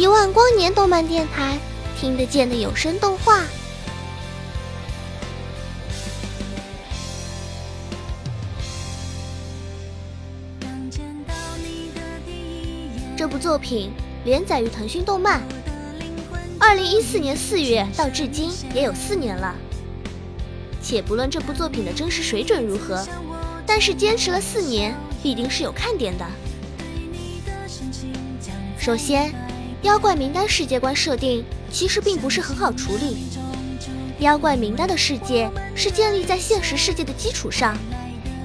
一万光年动漫电台，听得见的有声动画。这部作品连载于腾讯动漫，二零一四年四月到至今也有四年了。且不论这部作品的真实水准如何，但是坚持了四年，必定是有看点的。首先，妖怪名单世界观设定其实并不是很好处理。妖怪名单的世界是建立在现实世界的基础上，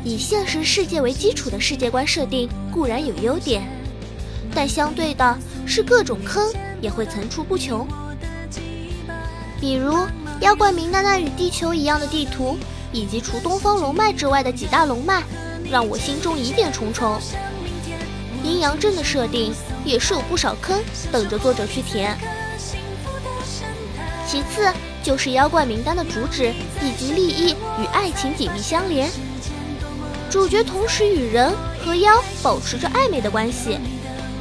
以现实世界为基础的世界观设定固然有优点。但相对的是，各种坑也会层出不穷。比如妖怪名单那与地球一样的地图，以及除东方龙脉之外的几大龙脉，让我心中疑点重重。阴阳阵的设定也是有不少坑等着作者去填。其次就是妖怪名单的主旨以及利益与爱情紧密相连，主角同时与人和妖保持着暧昧的关系。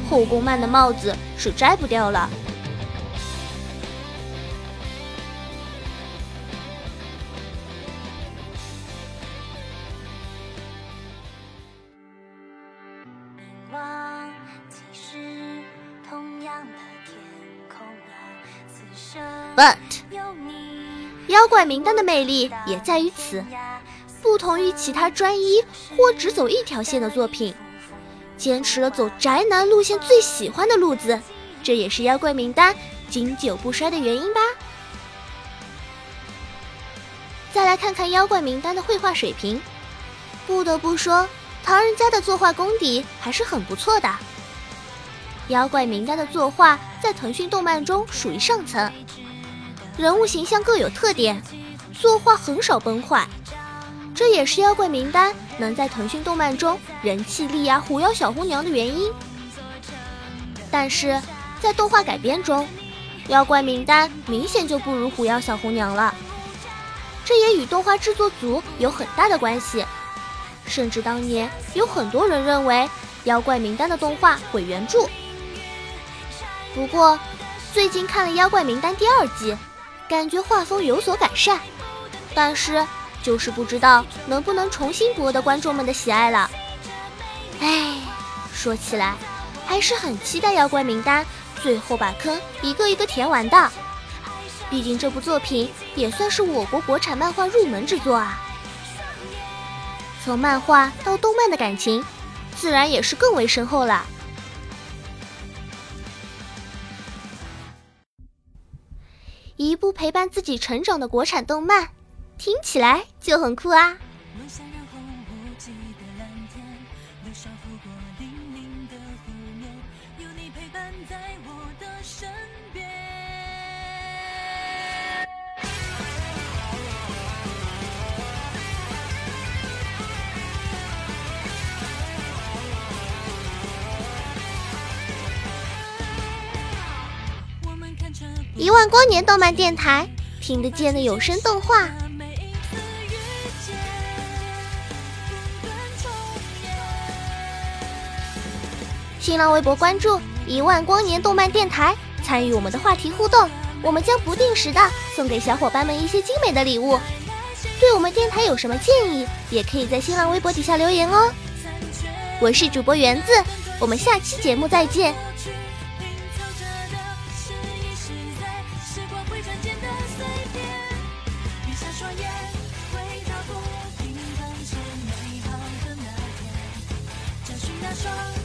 后宫漫的帽子是摘不掉了。But，妖怪名单的魅力也在于此，不同于其他专一或只走一条线的作品。坚持了走宅男路线最喜欢的路子，这也是妖怪名单经久不衰的原因吧。再来看看妖怪名单的绘画水平，不得不说，唐人家的作画功底还是很不错的。妖怪名单的作画在腾讯动漫中属于上层，人物形象各有特点，作画很少崩坏。这也是妖怪名单能在腾讯动漫中人气力压狐妖小红娘的原因。但是在动画改编中，妖怪名单明显就不如狐妖小红娘了。这也与动画制作组有很大的关系。甚至当年有很多人认为妖怪名单的动画毁原著。不过最近看了妖怪名单第二季，感觉画风有所改善，但是。就是不知道能不能重新博得观众们的喜爱了。哎，说起来还是很期待妖怪名单最后把坑一个一个填完的。毕竟这部作品也算是我国国产漫画入门之作啊。从漫画到动漫的感情，自然也是更为深厚了。一部陪伴自己成长的国产动漫。听起来就很酷啊！一万光年动漫电台，听得见的有声动画。新浪微博关注一万光年动漫电台，参与我们的话题互动，我们将不定时的送给小伙伴们一些精美的礼物。对我们电台有什么建议，也可以在新浪微博底下留言哦。我是主播园子，我们下期节目再见。假装。